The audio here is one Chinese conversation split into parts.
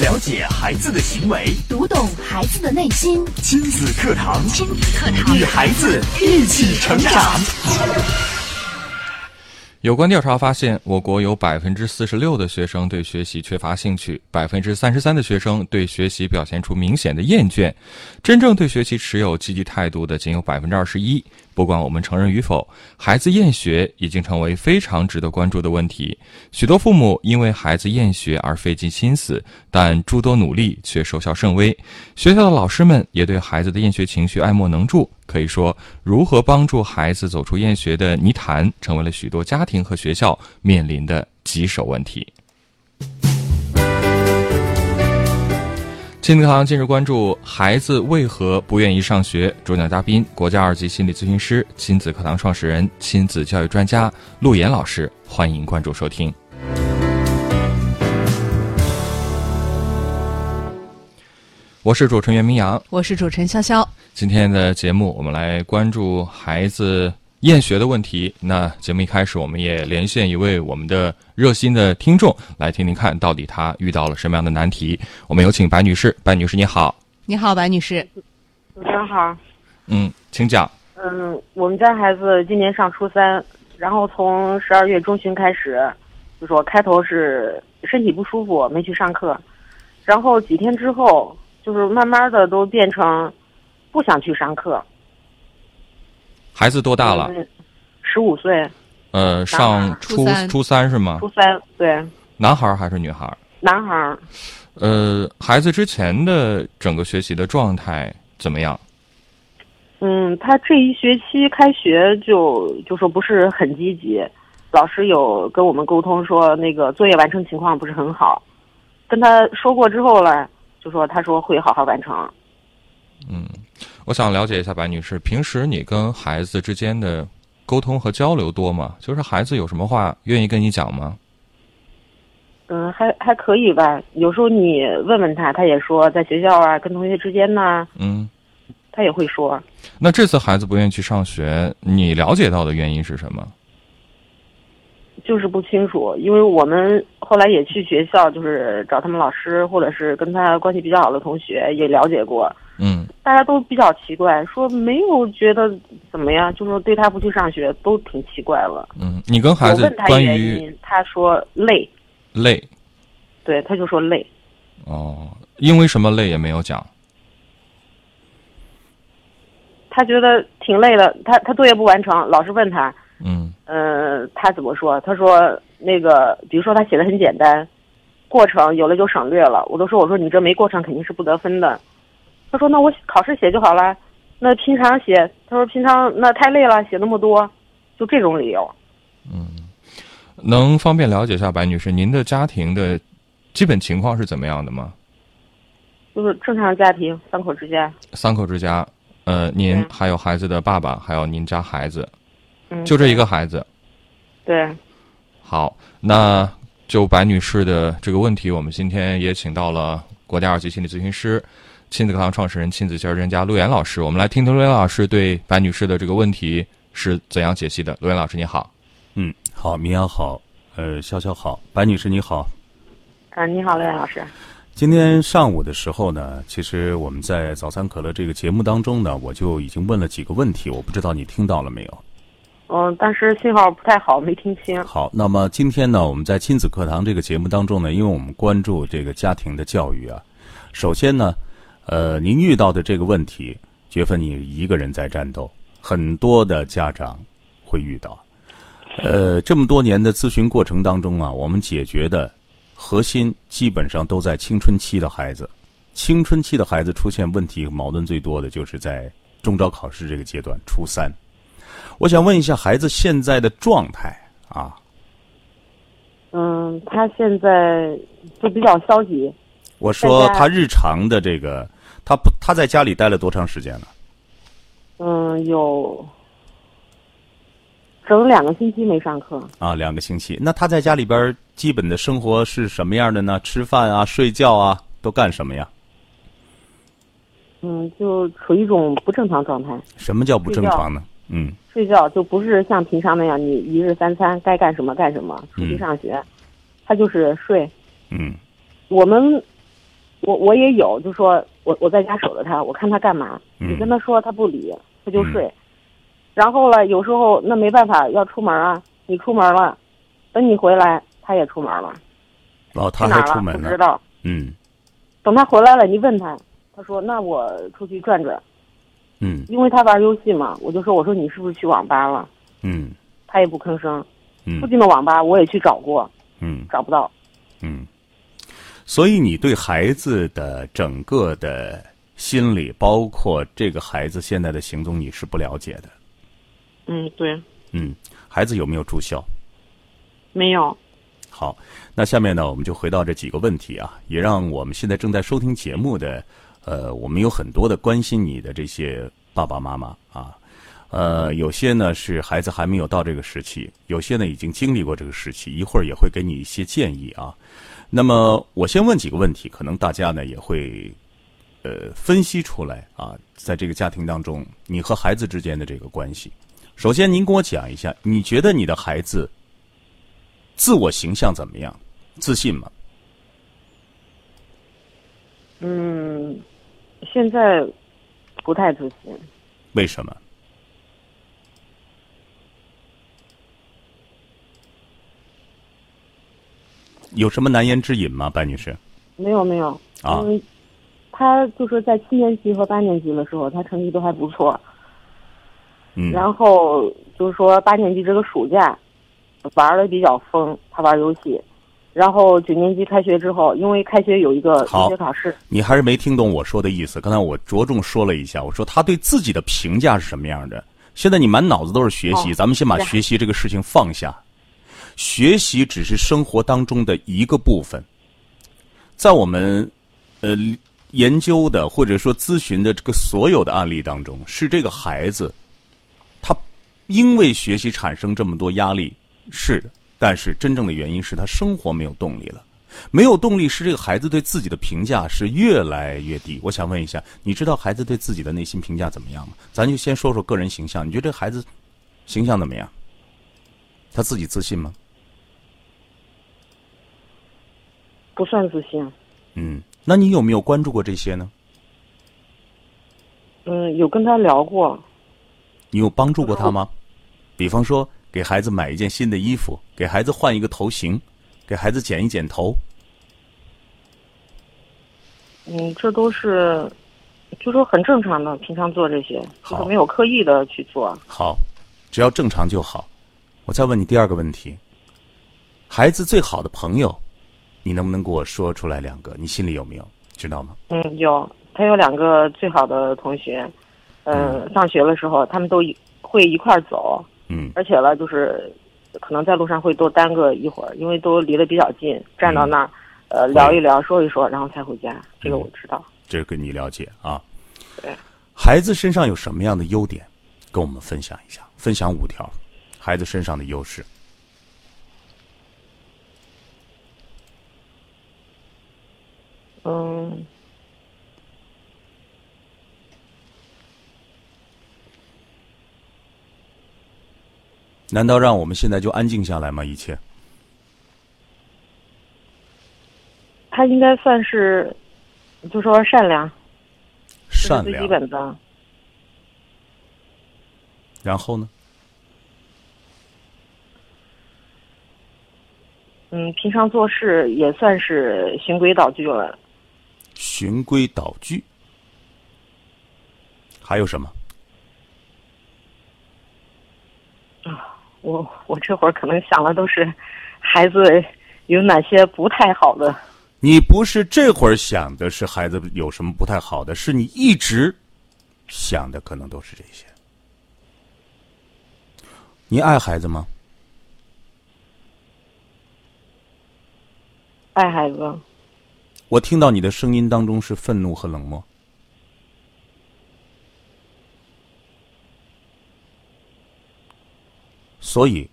了解孩子的行为，读懂孩子的内心。亲子课堂，亲子课堂，与孩子一起成长。有关调查发现，我国有百分之四十六的学生对学习缺乏兴趣，百分之三十三的学生对学习表现出明显的厌倦，真正对学习持有积极态度的仅有百分之二十一。不管我们承认与否，孩子厌学已经成为非常值得关注的问题。许多父母因为孩子厌学而费尽心思，但诸多努力却收效甚微。学校的老师们也对孩子的厌学情绪爱莫能助。可以说，如何帮助孩子走出厌学的泥潭，成为了许多家庭和学校面临的棘手问题。亲子课堂近日关注：孩子为何不愿意上学？主讲嘉宾：国家二级心理咨询师、亲子课堂创始人、亲子教育专家陆岩老师。欢迎关注收听。我是主持人袁明阳，我是主持人潇潇。今天的节目，我们来关注孩子厌学的问题。那节目一开始，我们也连线一位我们的热心的听众，来听听看到底他遇到了什么样的难题。我们有请白女士，白女士你好。你好，白女士。主持人好。嗯，请讲。嗯，我们家孩子今年上初三，然后从十二月中旬开始，就说开头是身体不舒服，没去上课，然后几天之后。就是慢慢的都变成不想去上课。孩子多大了？十五岁。呃，上初初三是吗？初三，对。男孩还是女孩？男孩。呃，孩子之前的整个学习的状态怎么样？嗯，他这一学期开学就就说不是很积极，老师有跟我们沟通说那个作业完成情况不是很好，跟他说过之后了。就说他说会好好完成。嗯，我想了解一下白女士，平时你跟孩子之间的沟通和交流多吗？就是孩子有什么话愿意跟你讲吗？嗯，还还可以吧。有时候你问问他，他也说在学校啊，跟同学之间呢。嗯，他也会说。那这次孩子不愿意去上学，你了解到的原因是什么？就是不清楚，因为我们后来也去学校，就是找他们老师，或者是跟他关系比较好的同学也了解过。嗯，大家都比较奇怪，说没有觉得怎么样，就说对他不去上学都挺奇怪了。嗯，你跟孩子关于他说累，累，对，他就说累。哦，因为什么累也没有讲。他觉得挺累的，他他作业不完成，老师问他。嗯。呃，他怎么说？他说那个，比如说他写的很简单，过程有了就省略了。我都说，我说你这没过程肯定是不得分的。他说那我考试写就好了。那平常写，他说平常那太累了，写那么多，就这种理由。嗯，能方便了解一下白女士，您的家庭的基本情况是怎么样的吗？就是正常家庭，三口之家。三口之家，呃，您还有孩子的爸爸，还有您家孩子。嗯，就这一个孩子，对，好，那就白女士的这个问题，我们今天也请到了国家二级心理咨询师、亲子课堂创始人、亲子教育专家陆岩老师，我们来听听陆岩老师对白女士的这个问题是怎样解析的。陆岩老师，你好。嗯，好，明阳好，呃，潇潇好，白女士你好。啊，你好，陆岩老师。今天上午的时候呢，其实我们在早餐可乐这个节目当中呢，我就已经问了几个问题，我不知道你听到了没有。嗯，但是信号不太好，没听清。好，那么今天呢，我们在亲子课堂这个节目当中呢，因为我们关注这个家庭的教育啊，首先呢，呃，您遇到的这个问题，绝非你一个人在战斗，很多的家长会遇到。呃，这么多年的咨询过程当中啊，我们解决的核心基本上都在青春期的孩子。青春期的孩子出现问题矛盾最多的就是在中招考试这个阶段，初三。我想问一下孩子现在的状态啊？嗯，他现在就比较消极。我说他日常的这个，他不他在家里待了多长时间了？嗯，有整两个星期没上课。啊，两个星期。那他在家里边基本的生活是什么样的呢？吃饭啊，睡觉啊，都干什么呀？嗯，就处于一种不正常状态。什么叫不正常呢？嗯。睡觉就不是像平常那样，你一日三餐该干什么干什么，出去上学，他就是睡。嗯，我们我我也有，就说我我在家守着他，我看他干嘛，嗯你跟他说他不理，他就睡。然后了，有时候那没办法要出门啊，你出门了，等你回来他也出门了，哦，他哪儿了还出门呢不知。道。嗯等他回来了，你问他，他说那我出去转转，嗯因为他玩游戏嘛，我就说我说你是不是去网吧了？嗯他也不吭声。嗯附近的网吧我也去找过，嗯找不到。嗯。所以你对孩子的整个的心理，包括这个孩子现在的行踪，你是不了解的。嗯，对，嗯，孩子有没有住校？没有。好，那下面呢，我们就回到这几个问题啊，也让我们现在正在收听节目的，呃，我们有很多的关心你的这些爸爸妈妈啊，呃，有些呢是孩子还没有到这个时期，有些呢已经经历过这个时期，一会儿也会给你一些建议啊。那么我先问几个问题，可能大家呢也会呃分析出来啊，在这个家庭当中，你和孩子之间的这个关系。首先，您跟我讲一下，你觉得你的孩子自我形象怎么样？自信吗？嗯，现在不太自信。为什么？有什么难言之隐吗，白女士？没有没有，啊因为他就是在七年级和八年级的时候，他成绩都还不错。嗯，然后就是说八年级这个暑假玩的比较疯，他玩游戏。然后九年级开学之后，因为开学有一个好入学考试，你还是没听懂我说的意思。刚才我着重说了一下，我说他对自己的评价是什么样的。现在你满脑子都是学习，哦咱们先把学习这个事情放下。学习只是生活当中的一个部分，在我们呃研究的或者说咨询的这个所有的案例当中，是这个孩子他因为学习产生这么多压力，是的，但是真正的原因是他生活没有动力了。没有动力是这个孩子对自己的评价是越来越低。我想问一下，你知道孩子对自己的内心评价怎么样吗？咱就先说说个人形象，你觉得这孩子形象怎么样？他自己自信吗？不算自信。嗯，那你有没有关注过这些呢？嗯，有跟他聊过，你有帮助过他吗？比方说，给孩子买一件新的衣服，给孩子换一个头型，给孩子剪一剪头。嗯，这都是，就说很正常的，平常做这些，就是没有刻意的去做。好，只要正常就好。我再问你第二个问题：孩子最好的朋友，你能不能给我说出来两个？你心里有没有？知道吗？嗯，有，他有两个最好的同学，嗯，上学的时候他们都一会一块儿走，嗯而且呢，就是可能在路上会多耽搁一会儿，因为都离得比较近，站到那儿，呃，聊一聊，说一说，然后才回家。这个我知道。这个你了解啊。对。孩子身上有什么样的优点，跟我们分享一下，分享五条，孩子身上的优势。嗯，难道让我们现在就安静下来吗？一切？他应该算是，就说善良，善良最基，本的。然后呢？嗯，平常做事也算是循规蹈矩了。循规蹈矩。还有什么？啊我我这会儿可能想的都是孩子有哪些不太好的。你不是这会儿想的是孩子有什么不太好的，是你一直想的可能都是这些。你爱孩子吗？爱孩子，我听到你的声音当中是愤怒和冷漠。所以，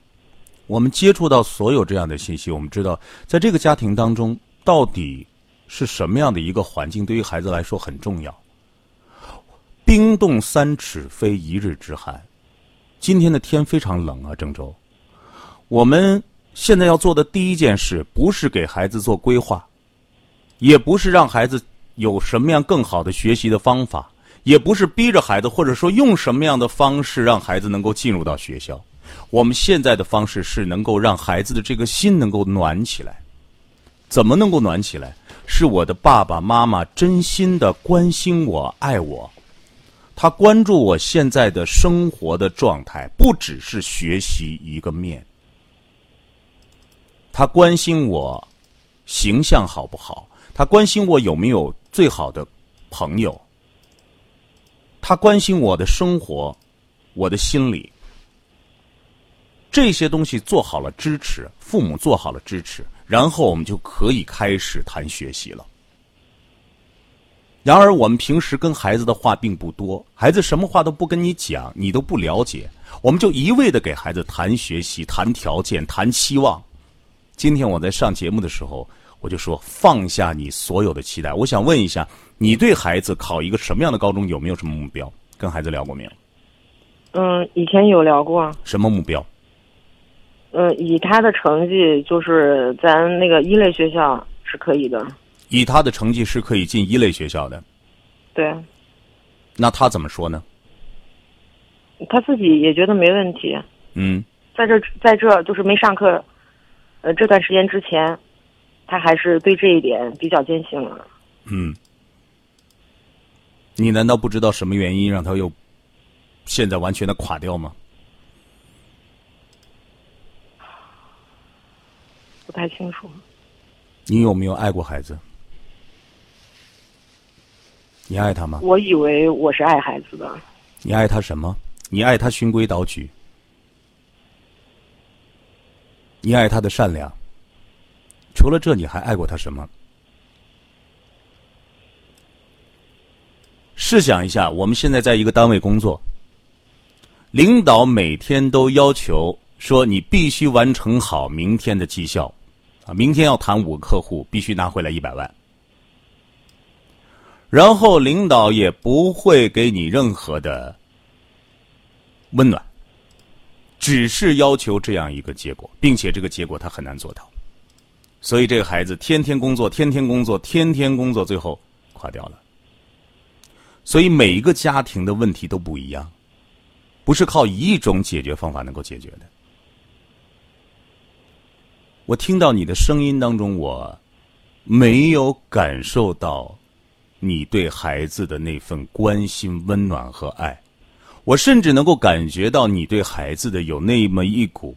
我们接触到所有这样的信息，我们知道，在这个家庭当中，到底是什么样的一个环境，对于孩子来说很重要。冰冻三尺，非一日之寒。今天的天非常冷啊，郑州。我们现在要做的第一件事，不是给孩子做规划，也不是让孩子有什么样更好的学习的方法，也不是逼着孩子，或者说用什么样的方式让孩子能够进入到学校。我们现在的方式是能够让孩子的这个心能够暖起来。怎么能够暖起来？是我的爸爸妈妈真心的关心我、爱我，他关注我现在的生活的状态，不只是学习一个面。他关心我形象好不好？他关心我有没有最好的朋友？他关心我的生活，我的心理。这些东西做好了支持，父母做好了支持，然后我们就可以开始谈学习了。然而，我们平时跟孩子的话并不多，孩子什么话都不跟你讲，你都不了解，我们就一味的给孩子谈学习、谈条件、谈期望。今天我在上节目的时候，我就说放下你所有的期待。我想问一下，你对孩子考一个什么样的高中有没有什么目标？跟孩子聊过没有？嗯，以前有聊过。什么目标？嗯，以他的成绩，就是咱那个一类学校是可以的。以他的成绩是可以进一类学校的。对。那他怎么说呢？他自己也觉得没问题。嗯。在这，在这就是没上课，呃，这段时间之前，他还是对这一点比较坚信了。嗯。你难道不知道什么原因让他又现在完全的垮掉吗？不太清楚。你有没有爱过孩子？你爱他吗？我以为我是爱孩子的。你爱他什么？你爱他循规蹈矩。你爱他的善良。除了这，你还爱过他什么？试想一下，我们现在在一个单位工作，领导每天都要求。说你必须完成好明天的绩效，啊，明天要谈五个客户，必须拿回来一百万。然后领导也不会给你任何的温暖，只是要求这样一个结果，并且这个结果他很难做到。所以这个孩子天天工作，天天工作，天天工作，最后垮掉了。所以每一个家庭的问题都不一样，不是靠一种解决方法能够解决的。我听到你的声音当中，我没有感受到你对孩子的那份关心、温暖和爱。我甚至能够感觉到你对孩子的有那么一股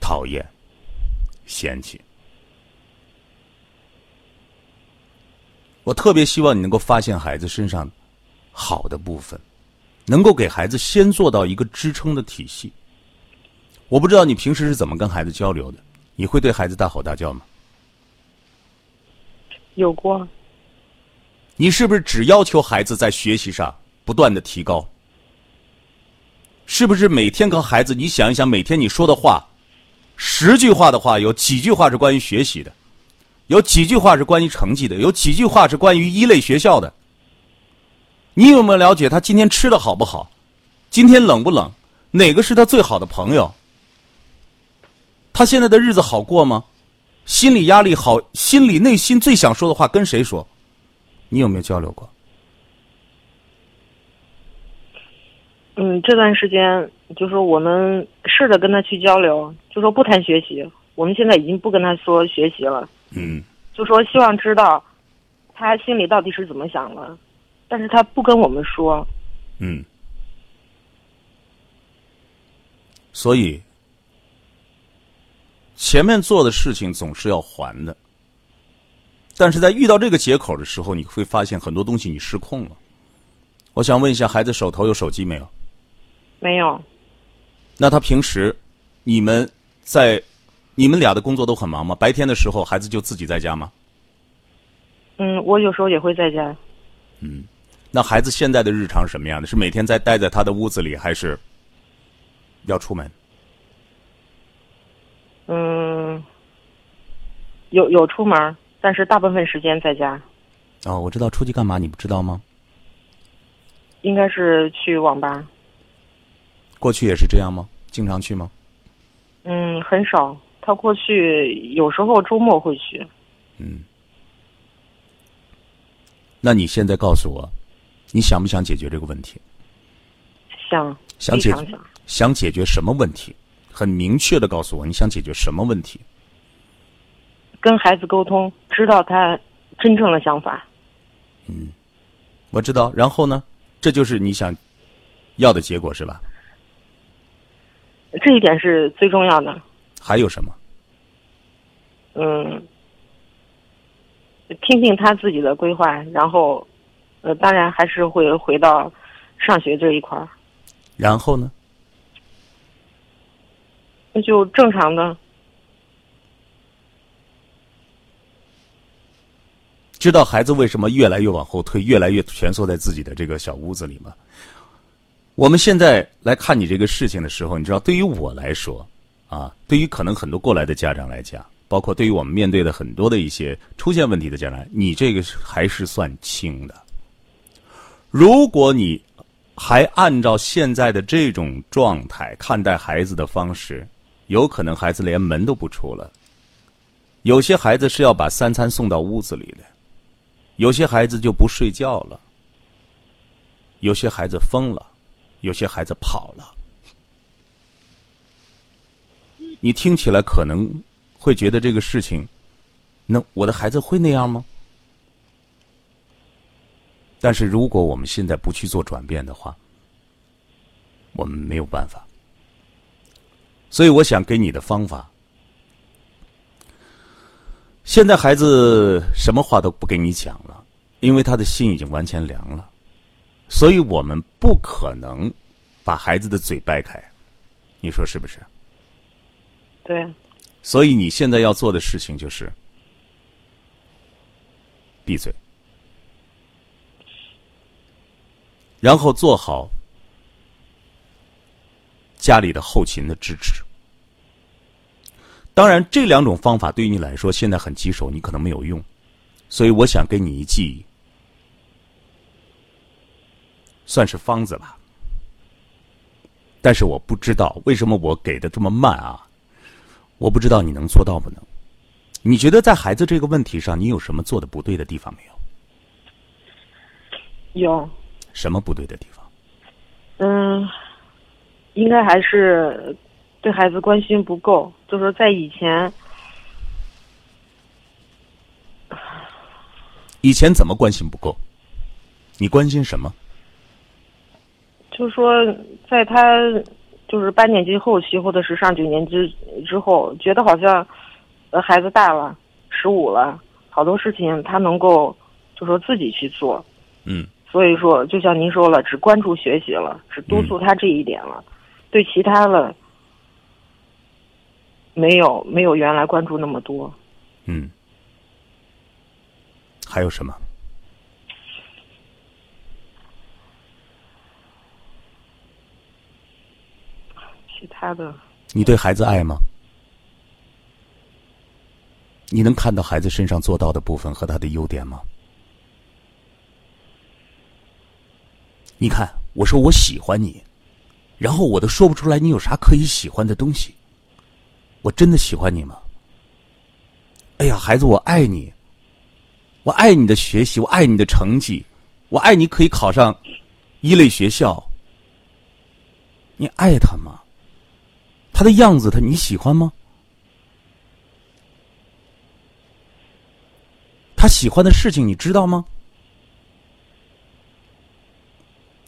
讨厌、嫌弃。我特别希望你能够发现孩子身上好的部分，能够给孩子先做到一个支撑的体系。我不知道你平时是怎么跟孩子交流的？你会对孩子大吼大叫吗？有过。你是不是只要求孩子在学习上不断的提高？是不是每天跟孩子，你想一想，每天你说的话，十句话的话，有几句话是关于学习的，有几句话是关于成绩的，有几句话是关于一类学校的。你有没有了解他今天吃的好不好？今天冷不冷？哪个是他最好的朋友？他现在的日子好过吗？心理压力好，心里内心最想说的话跟谁说？你有没有交流过？嗯，这段时间就是我们试着跟他去交流，就说不谈学习。我们现在已经不跟他说学习了。嗯。就说希望知道他心里到底是怎么想的，但是他不跟我们说。嗯。所以。前面做的事情总是要还的，但是在遇到这个节口的时候，你会发现很多东西你失控了。我想问一下，孩子手头有手机没有？没有。那他平时，你们在，你们俩的工作都很忙吗？白天的时候，孩子就自己在家吗？嗯，我有时候也会在家。嗯，那孩子现在的日常什么样的？是每天在待在他的屋子里，还是要出门？嗯，有有出门，但是大部分时间在家。哦，我知道出去干嘛，你不知道吗？应该是去网吧。过去也是这样吗？经常去吗？嗯，很少。他过去有时候周末会去。嗯。那你现在告诉我，你想不想解决这个问题？想，想解决想，想解决什么问题？很明确的告诉我，你想解决什么问题？跟孩子沟通，知道他真正的想法。嗯我知道。然后呢？这就是你想要的结果是吧？这一点是最重要的。还有什么？嗯，听听他自己的规划，然后，呃，当然还是会回到上学这一块儿，然后呢？那就正常的。知道孩子为什么越来越往后退，越来越蜷缩在自己的这个小屋子里吗？我们现在来看你这个事情的时候，你知道，对于我来说，啊，对于可能很多过来的家长来讲，包括对于我们面对的很多的一些出现问题的家长，你这个还是算轻的。如果你还按照现在的这种状态看待孩子的方式，有可能孩子连门都不出了。有些孩子是要把三餐送到屋子里的，有些孩子就不睡觉了，有些孩子疯了，有些孩子跑了。你听起来可能会觉得这个事情，那我的孩子会那样吗？但是如果我们现在不去做转变的话，我们没有办法。所以我想给你的方法，现在孩子什么话都不跟你讲了，因为他的心已经完全凉了，所以我们不可能把孩子的嘴掰开，你说是不是？对，所以你现在要做的事情就是闭嘴，然后做好家里的后勤的支持。当然，这两种方法对于你来说现在很棘手，你可能没有用，所以我想给你一计，算是方子吧。但是我不知道为什么我给的这么慢啊。我不知道你能做到不能？你觉得在孩子这个问题上，你有什么做的不对的地方没有？有，什么不对的地方？嗯，应该还是对孩子关心不够，就是在以前，以前怎么关心不够？你关心什么？就是说在他就是八年级后期或者是上九年级之后，觉得好像呃孩子大了，十五了，好多事情他能够就说自己去做，嗯所以说就像您说了，只关注学习了，只督促他这一点了，对其他的没有没有原来关注那么多。嗯，还有什么？其你对孩子爱吗？你能看到孩子身上做到的部分和他的优点吗？你看，我说我喜欢你，然后我都说不出来你有啥可以喜欢的东西。我真的喜欢你吗？哎呀，孩子，我爱你，我爱你的学习，我爱你的成绩，我爱你可以考上一类学校。你爱他吗？他的样子，他你喜欢吗？他喜欢的事情你知道吗？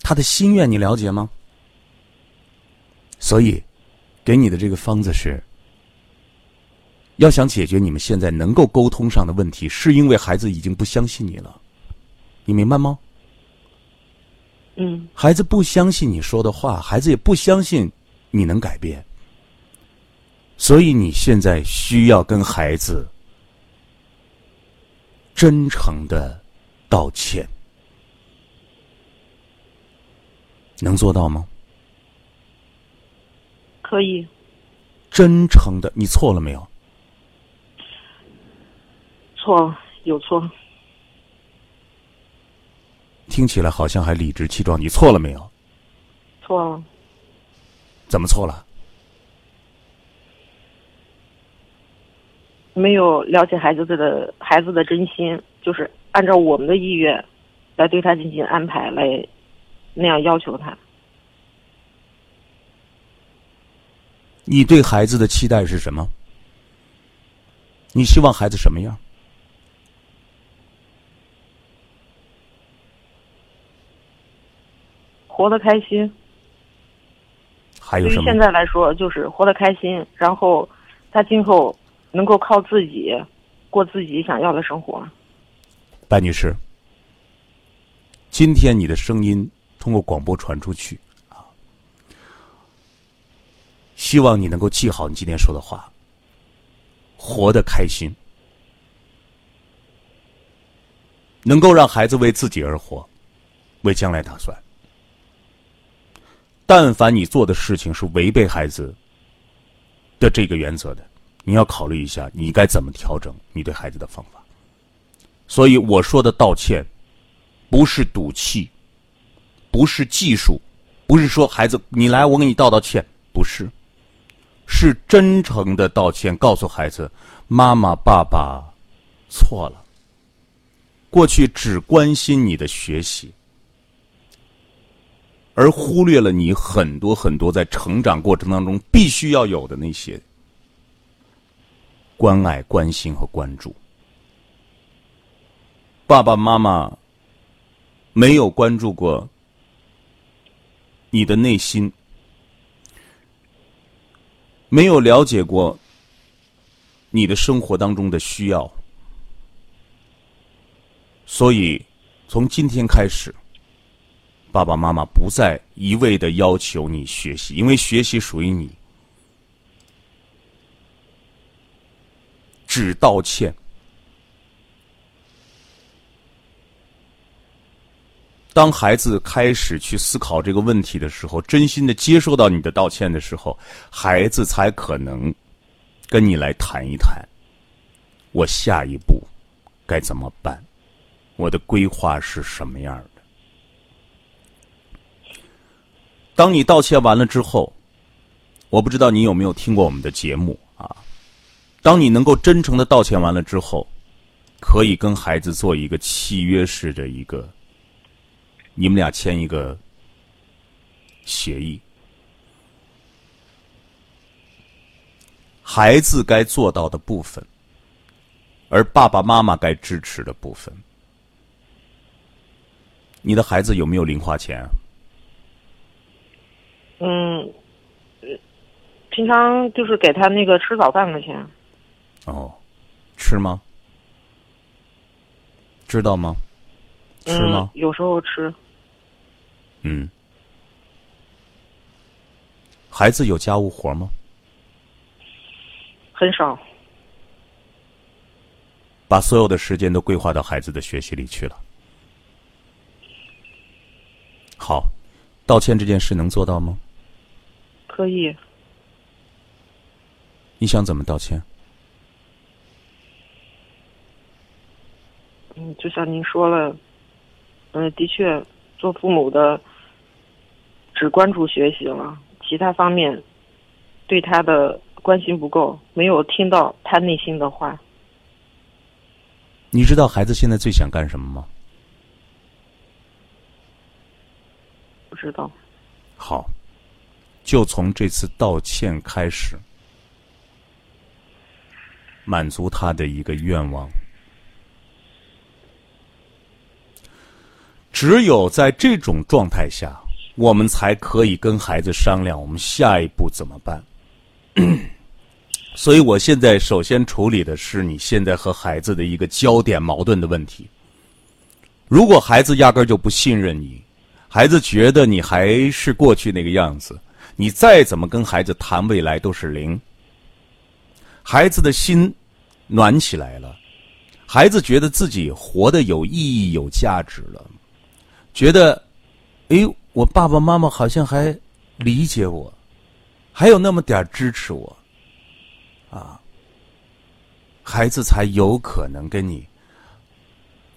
他的心愿你了解吗？所以，给你的这个方子是，要想解决你们现在能够沟通上的问题，是因为孩子已经不相信你了，你明白吗？嗯孩子不相信你说的话，孩子也不相信你能改变，所以你现在需要跟孩子真诚的道歉，能做到吗？可以真诚的，你错了没有？错有错听起来好像还理直气壮，你错了没有？错了怎么错了？没有了解孩子的孩子的真心，就是按照我们的意愿来对他进行安排，来那样要求他。你对孩子的期待是什么？你希望孩子什么样？活得开心。还有什么？对于现在来说，就是活得开心，然后他今后能够靠自己过自己想要的生活。白女士，今天你的声音通过广播传出去啊，希望你能够记好你今天说的话，活得开心，能够让孩子为自己而活，为将来打算。但凡你做的事情是违背孩子的这个原则的，你要考虑一下，你该怎么调整你对孩子的方法。所以我说的道歉，不是赌气，不是技术，不是说孩子你来我给你道道歉，不是，是真诚的道歉，告诉孩子妈妈爸爸错了。过去只关心你的学习。而忽略了你很多很多在成长过程当中必须要有的那些关爱、关心和关注。爸爸妈妈没有关注过你的内心，没有了解过你的生活当中的需要，所以从今天开始。爸爸妈妈不再一味的要求你学习，因为学习属于你。只道歉。当孩子开始去思考这个问题的时候，真心的接受到你的道歉的时候，孩子才可能跟你来谈一谈，我下一步该怎么办，我的规划是什么样的。当你道歉完了之后，我不知道你有没有听过我们的节目啊？当你能够真诚的道歉完了之后，可以跟孩子做一个契约式的一个，你们俩签一个协议，孩子该做到的部分，而爸爸妈妈该支持的部分，你的孩子有没有零花钱？嗯，平常就是给他那个吃早饭的钱。哦，吃吗？知道吗？吃吗？有时候吃。嗯。孩子有家务活吗？很少。把所有的时间都规划到孩子的学习里去了。好，道歉这件事能做到吗？可以。你想怎么道歉？嗯，就像您说了，嗯，的确，做父母的只关注学习了，其他方面对他的关心不够，没有听到他内心的话。你知道孩子现在最想干什么吗？不知道。好。就从这次道歉开始，满足他的一个愿望。只有在这种状态下，我们才可以跟孩子商量，我们下一步怎么办。所以，我现在首先处理的是你现在和孩子的一个焦点矛盾的问题。如果孩子压根儿就不信任你，孩子觉得你还是过去那个样子。你再怎么跟孩子谈未来都是零。孩子的心暖起来了，孩子觉得自己活得有意义、有价值了，觉得，哎，我爸爸妈妈好像还理解我，还有那么点支持我，啊，孩子才有可能跟你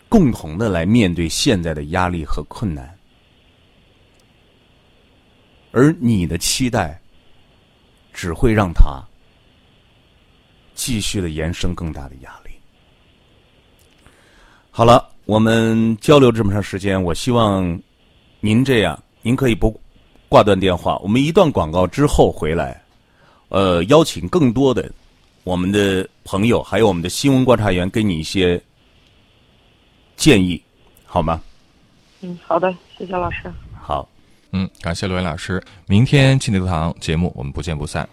共同的来面对现在的压力和困难。而你的期待，只会让他继续的延伸更大的压力。好了，我们交流这么长时间，我希望您这样，您可以不挂断电话。我们一段广告之后回来，呃，邀请更多的我们的朋友，还有我们的新闻观察员，给你一些建议，好吗？嗯，好的，谢谢老师。好。嗯，感谢罗岩老师。明天亲子课堂节目，我们不见不散。